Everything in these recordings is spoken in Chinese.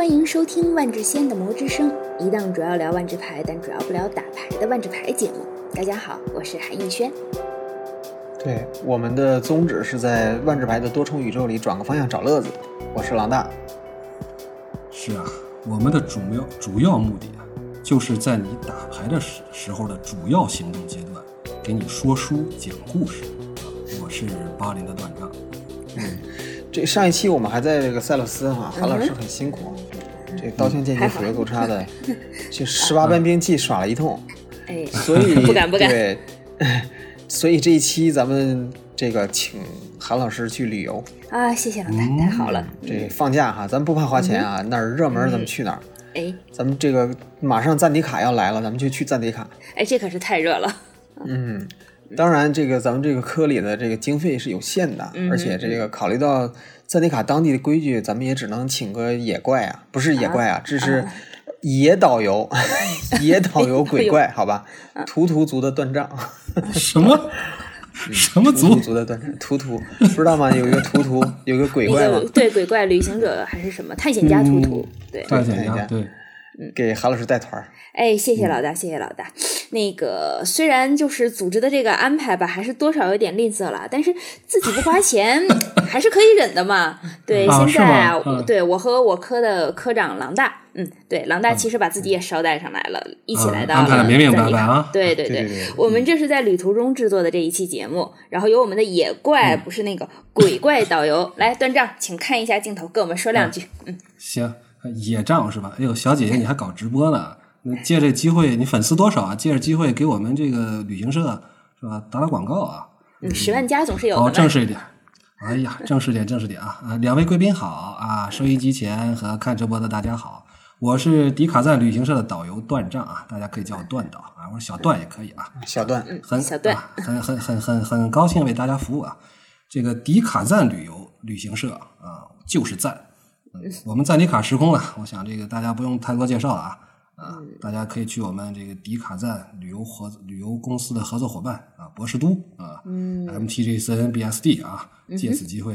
欢迎收听万智仙的魔之声，一档主要聊万智牌，但主要不聊打牌的万智牌节目。大家好，我是韩逸轩。对，我们的宗旨是在万智牌的多重宇宙里转个方向找乐子。我是狼大。是啊，我们的主要主要目的啊，就是在你打牌的时时候的主要行动阶段，给你说书讲故事。我是巴林的段丈。这上一期我们还在这个塞勒斯哈，韩老师很辛苦，这刀枪剑戟斧钺钩叉的，这十八般兵器耍了一通，哎，所以 不敢不敢对，所以这一期咱们这个请韩老师去旅游，啊，谢谢老大，太好了。这放假哈，咱不怕花钱啊，哪儿热门咱们去哪儿。哎咱们这个马上赞迪卡要来了，咱们就去赞迪卡。哎，这可是太热了。嗯，当然，这个咱们这个科里的这个经费是有限的，嗯而且这个考虑到赞迪卡当地的规矩，咱们也只能请个野怪啊，不是野怪啊，这是野导游，野导游鬼怪，好吧？图图族的断杖，什么什么图图族？族的断杖，图图不知道吗？有一个图图，有一个鬼怪吗？对鬼怪旅行者还是什么探险家图图？对，探险家家对，给韩老师带团儿。哎，谢谢老大，谢谢老大。那个虽然就是组织的这个安排吧，还是多少有点吝啬了，但是自己不花钱 还是可以忍的嘛。对，啊现在啊，嗯。对我和我科的科长狼大，嗯，对，狼大其实把自己也捎带上来了，一起来到了明明赞迪卡白白啊。对对对对对我们这是在旅途中制作的这一期节目，然后有我们的野怪，嗯。不是那个鬼怪导游，来段丈，请看一下镜头，跟我们说两句。嗯，行，野仗是吧？哎呦，小姐姐你还搞直播呢？那借这机会，你粉丝多少啊？借着机会给我们这个旅行社是吧打打广告啊？嗯，十万加总是有的好，嘛。正式一点。哎呀，正式点，正式点啊！啊，两位贵宾好啊，收音机前和看直播的大家好，我是迪卡赞旅行社的导游段丈啊，大家可以叫我段导啊，我说小段也可以啊。小段，很小段啊很很很很很高兴为大家服务啊！这个迪卡赞旅游旅行社啊，就是赞。嗯我们赞迪卡时空了，我想这个大家不用太多介绍了啊啊，大家可以去我们这个迪卡赞旅游合旅游公司的合作伙伴啊，博士都啊，嗯，MTGCN BSD 啊，借此机会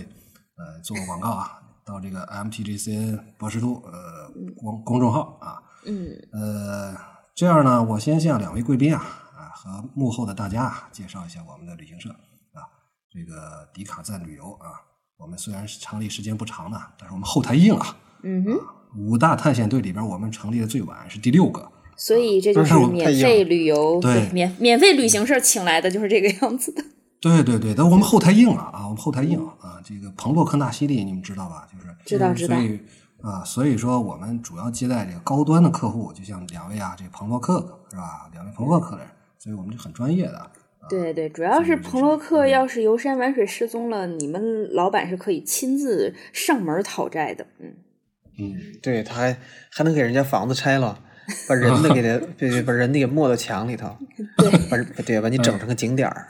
呃做个广告啊，到这个 MTGCN 博士都呃公公众号啊，嗯，呃，这样呢，我先向两位贵宾啊啊和幕后的大家啊介绍一下我们的旅行社啊，这个迪卡赞旅游啊，我们虽然是成立时间不长呢，但是我们后台硬啊，嗯哼。五大探险队里边我们成立的最晚是第六个，所以这就是我免费旅游，对免免费旅行社请来的就是这个样子的。对对对，但我们后台硬了啊，我们后台硬啊，这个彭洛克纳西利你们知道吧？就是知道知道所以啊，所以说我们主要接待这个高端的客户，就像两位啊，这彭洛克是吧？两位彭洛克的人，所以我们就很专业的。啊对对，主要是彭洛克要是游山玩水失踪了，你们老板是可以亲自上门讨债的。嗯，嗯，对，他还还能给人家房子拆了，把人的给他，对对，把人的给没到墙里头，把对，把你整成个景点儿。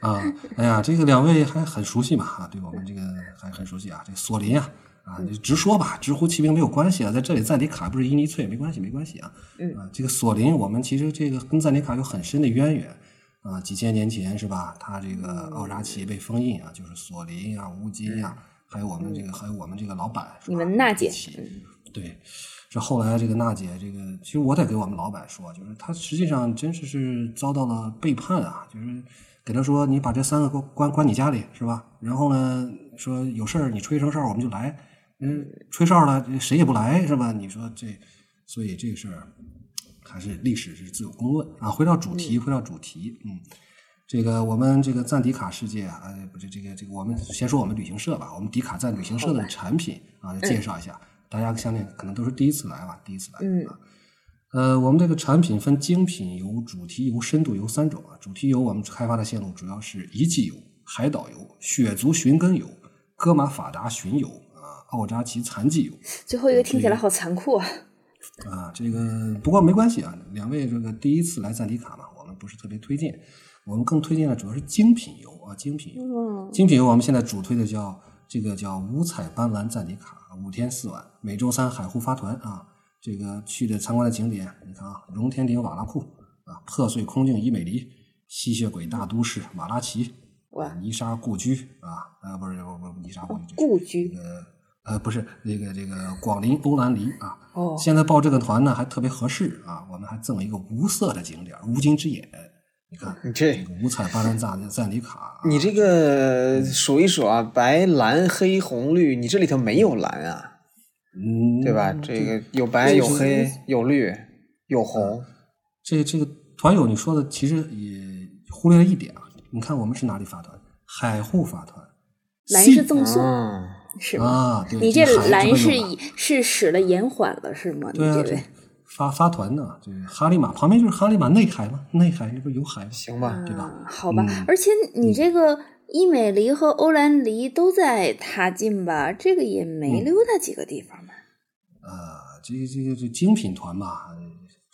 啊，哎呀，这个两位还很熟悉嘛啊，对我们这个还很熟悉啊。这个索林啊，啊，就直说吧，直呼其名没有关系啊，在这里赞迪卡不是伊尼翠，没关系，没关系啊。嗯啊，这个索林，我们其实这个跟赞迪卡有很深的渊源啊，几千年前是吧？他这个奥扎奇被封印啊，就是索林啊、乌金呀、还有我们这个还有我们这个老板，你们娜姐对，这后来这个娜姐，这个其实我得给我们老板说，就是他实际上真是是遭到了背叛啊，就是给他说你把这三个给我关关你家里是吧？然后呢说有事儿你吹声哨我们就来，嗯，吹哨了谁也不来是吧？你说这，所以这个事儿还是历史是自有公论啊。回到主题，回到主题，嗯。这个我们这个赞迪卡世界啊，呃，不是这个这个，我们先说我们旅行社吧。我们迪卡赞旅行社的产品啊，介绍一下。大家相信可能都是第一次来吧，第一次来。嗯啊。呃，我们这个产品分精品游、主题游、深度游三种啊。主题游我们开发的线路主要是遗迹游、海岛游、血族寻根游、哥玛法达巡游啊、奥扎奇残疾游。最后一个听起来好残酷啊。啊，这个不过没关系啊，两位这个第一次来赞迪卡嘛，我们不是特别推荐，我们更推荐的主要是精品游啊，精品油。嗯精品游我们现在主推的叫这个叫五彩斑斓赞迪卡，五天四晚，每周三海户发团啊。这个去的参观的景点，你看啊，荣天顶瓦拉库啊，破碎空境伊美黎，吸血鬼大都市马拉奇，哇泥沙故居啊，啊不是不不泥沙故居，故居这个呃，不是这个这个广陵欧兰黎啊。哦现在报这个团呢还特别合适啊，我们还赠了一个无色的景点——乌金之眼。你看，你这这个五彩斑斓赞赞迪卡啊，你这个数一数啊，白蓝黑红绿，你这里头没有蓝啊，嗯，对吧？这个有白有黑有绿有红，这这个团友你说的其实也忽略了一点啊。你看我们是哪里发团？海户发团。蓝 C 是赠送、嗯，是吗？啊，对，你这蓝是是使了延缓了是吗？你对啊，这这位发发团呢，这个哈利马旁边就是哈利马内海嘛，内海那不是有海吗？行吧，对吧？啊好吧，嗯而且你这个伊美黎和欧兰黎都在塔近吧？这个也没嗯溜达几个地方吧？呃，这个这个这精品团嘛，呃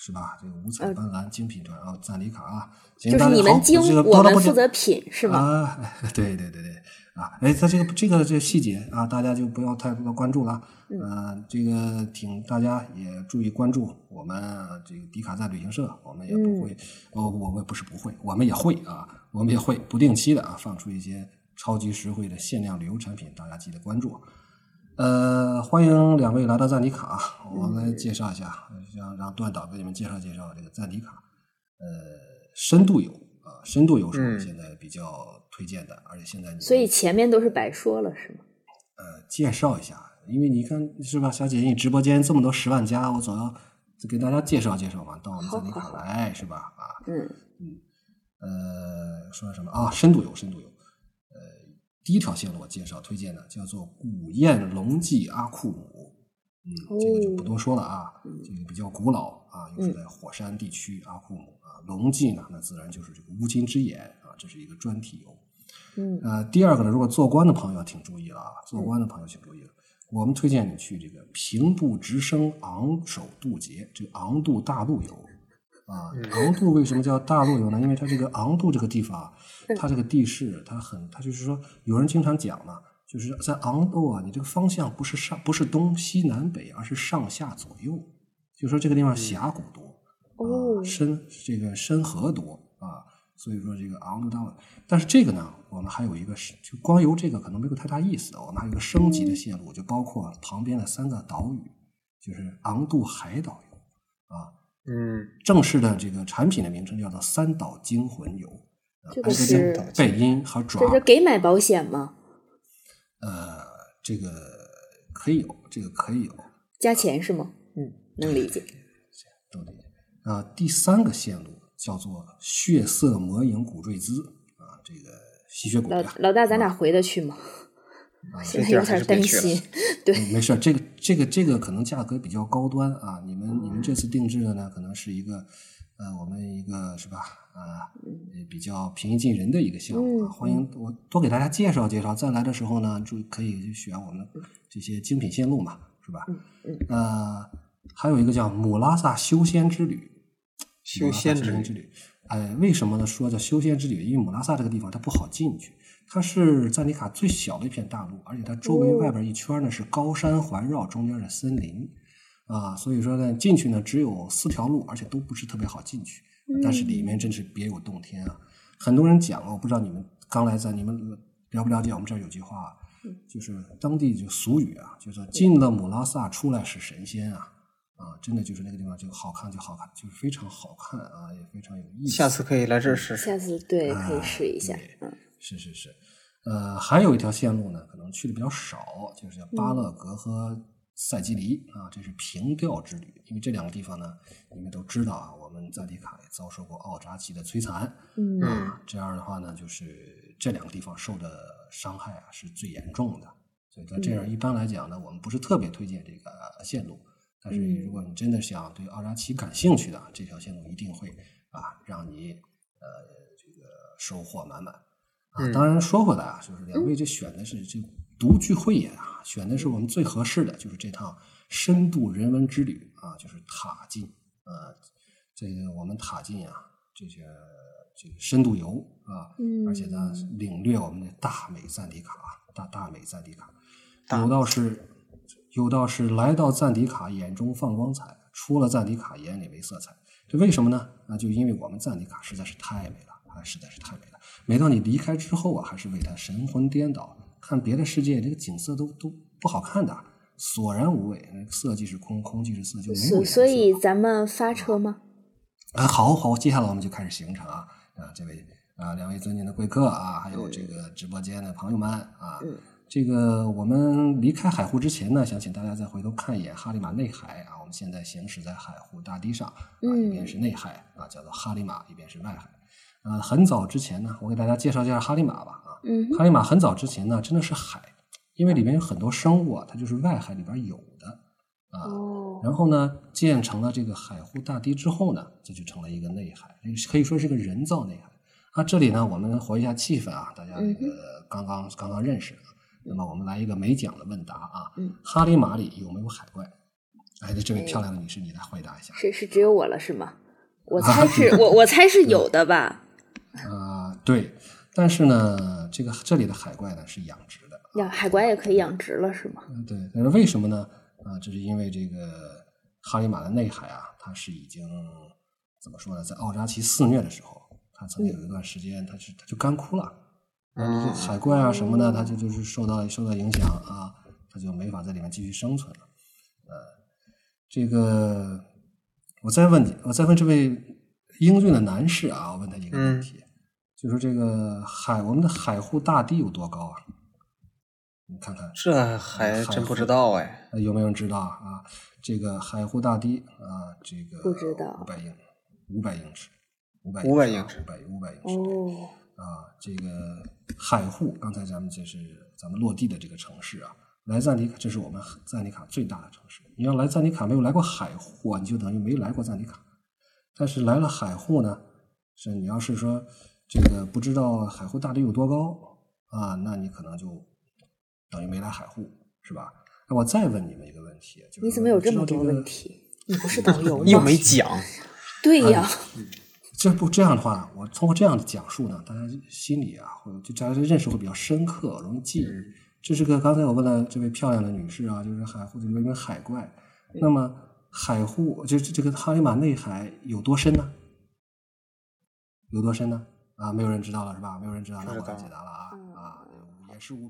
是吧？这个五彩呃斑斓精品团啊，赞里卡啊，行就是你们精，这个我们负责品是吧？啊，对对对对啊，哎，它这个这个这个细节啊，大家就不要太多的关注了。嗯呃，这个请大家也注意关注我们这个迪卡赞旅行社，我们也嗯不会，哦，我们不是不会，我们也会啊，我们也会不定期的啊放出一些超级实惠的限量旅游产品，大家记得关注。呃，欢迎两位来到赞迪卡，我来介绍一下，让让段导给你们介绍介绍这个赞迪卡。呃，深度游啊，深度游是我们嗯现在比较推荐的，而且现在你所以前面都是白说了是吗？呃介绍一下，因为你看是吧，小姐姐，你直播间这么多十万加，我总要给大家介绍介绍嘛，到我们赞迪卡来是吧？啊，嗯嗯呃，说什么啊？深度游，深度游。呃，第一条线路我介绍推荐的叫做古堰龙记阿库姆，嗯，这个就不多说了啊，这个比较古老啊，又是在火山地区阿库姆啊。龙记呢，那自然就是这个乌金之眼啊，这是一个专题游。嗯。呃，第二个呢，如果做官的朋友请注意了啊，做官的朋友请注意了，我们推荐你去这个平步直升昂首渡劫，这个昂渡大陆游啊。昂度为什么叫大陆游呢？因为它这个昂度这个地方啊，它这个地势它很，它就是说有人经常讲嘛，就是在昂度啊，你这个方向不是上不是东西南北，而是上下左右，就说这个地方峡谷多。哦啊，深这个深河多啊，所以说这个昂度大陆。但是这个呢，我们还有一个是，就光游这个可能没有太大意思，我们还有一个升级的线路，就包括旁边的三个岛屿，就是昂度海岛游啊。嗯，正式的这个产品的名称叫做三岛惊魂游，啊这个是着背音和爪这是给买保险吗？呃，这个可以有，这个可以有，加钱是吗？嗯，能理解。都理解。啊，第三个线路叫做血色魔影骨坠兹啊，这个吸血鬼老啊，老大，咱俩回得去吗？现在有点担心。对，嗯没事儿，这个这个这个可能价格比较高端啊。你们你们这次定制的呢，可能是一个呃，我们一个是吧啊，呃比较平易近人的一个项目啊。嗯欢迎我多给大家介绍介绍，再来的时候呢，就可以选我们这些精品线路嘛，是吧？嗯嗯呃，还有一个叫姆拉萨修仙之旅，修仙之旅姆拉萨修仙之旅。哎，为什么呢？说叫修仙之旅，因为姆拉萨这个地方它不好进去，它是赞尼卡最小的一片大陆，而且它周围哦外边一圈呢是高山环绕，中间是森林，啊，所以说呢进去呢只有四条路，而且都不是特别好进去，但是里面真是别有洞天啊！很多人讲，我不知道你们刚来在你们了不了解？我们这儿有句话，就是当地就俗语啊，就说进了姆拉萨，出来是神仙啊。啊，真的就是那个地方就好看就好看，就是非常好看啊，也非常有意思。下次可以来这儿试试。下次对可以啊试一下。是是是，呃，还有一条线路呢，可能去的比较少，就是叫巴勒格和塞基里、啊，这是平调之旅。因为这两个地方呢，你们都知道啊，我们赞迪卡也遭受过奥扎奇的摧残，嗯啊，这样的话呢，就是这两个地方受的伤害啊是最严重的。所以在这样一般来讲呢，我们不是特别推荐这个线路。但是如果你真的想对奥扎奇感兴趣的，这条线路一定会啊让你呃这个收获满满啊。当然说回来啊，就是两位这选的是这独具慧眼啊，选的是我们最合适的，就是这趟深度人文之旅啊，就是塔进啊，这个我们塔进啊，这些这个深度游啊，嗯而且呢领略我们的大美赞迪卡，大大美赞迪卡，有道是。有道是来到赞迪卡眼中放光彩，出了赞迪卡眼里没色彩。这为什么呢？那就因为我们赞迪卡实在是太美了啊，实在是太美了。每到你离开之后啊，还是为它神魂颠倒。看别的世界，这个景色都都不好看的，索然无味。色即是空，空即是色，就没有所以咱们发车吗？啊，好好，接下来我们就开始行程啊啊，这位啊两位尊敬的贵客啊，还有这个直播间的朋友们啊，嗯这个我们离开海湖之前呢，想请大家再回头看一眼哈里马内海啊，我们现在行驶在海湖大堤上啊，嗯一边是内海啊，叫做哈里马，一边是外海。呃，很早之前呢，我给大家介绍介绍哈利马吧啊，嗯哈利马很早之前呢，真的是海，因为里面有很多生物啊，它就是外海里边有的啊。哦，然后呢，建成了这个海湖大堤之后呢，这就成了一个内海，可以说是个人造内海。啊，这里呢，我们活一下气氛啊，大家那个刚刚刚刚认识，那么我们来一个没奖的问答啊，嗯哈利马里有没有海怪？哎，这位漂亮的女士，你来回答一下。是是只有我了是吗？我 猜是我我猜是有的吧？啊、对，但是呢，这个这里的海怪呢是养殖的，呀，海怪也可以养殖了是吗？嗯，对，但是为什么呢？啊，这是因为这个哈里马的内海啊，它是已经怎么说呢？在奥扎奇肆虐的时候，它曾经有一段时间，它是它就干枯了，嗯这海怪啊什么的，它就就是受到受到影响啊，它就没法在里面继续生存了。呃，这个我再问你，我再问这位英俊的男士啊，我问他一个问题，就说这个海我们的海湖大堤有多高啊？你看看，这还真不知道哎。呃有没有人知道啊？这个海湖大堤啊，这个不知道五百英五百英尺，五百500英尺五百五百英尺。哦，啊，这个海户，刚才咱们这是咱们落地的这个城市啊，来赞尼卡，这是我们赞尼卡最大的城市。你要来赞尼卡没有来过海户啊，你就等于没来过赞尼卡。但是来了海户呢，是你要是说这个不知道海户大底有多高啊，那你可能就等于没来海户，是吧？那我再问你们一个问题，就是你怎么有这么多问题？你不是导游 又？没讲，对呀，这不这样的话，我通过这样的讲述呢，大家心里啊，或者就大家认识会比较深刻，容易记。这是个刚才我问了这位漂亮的女士啊，就是海沪里面有海怪。那么海户就是这个哈里马内海有多深呢？有多深呢？啊，没有人知道了是吧？没有人知道，那我来解答了啊啊，也是无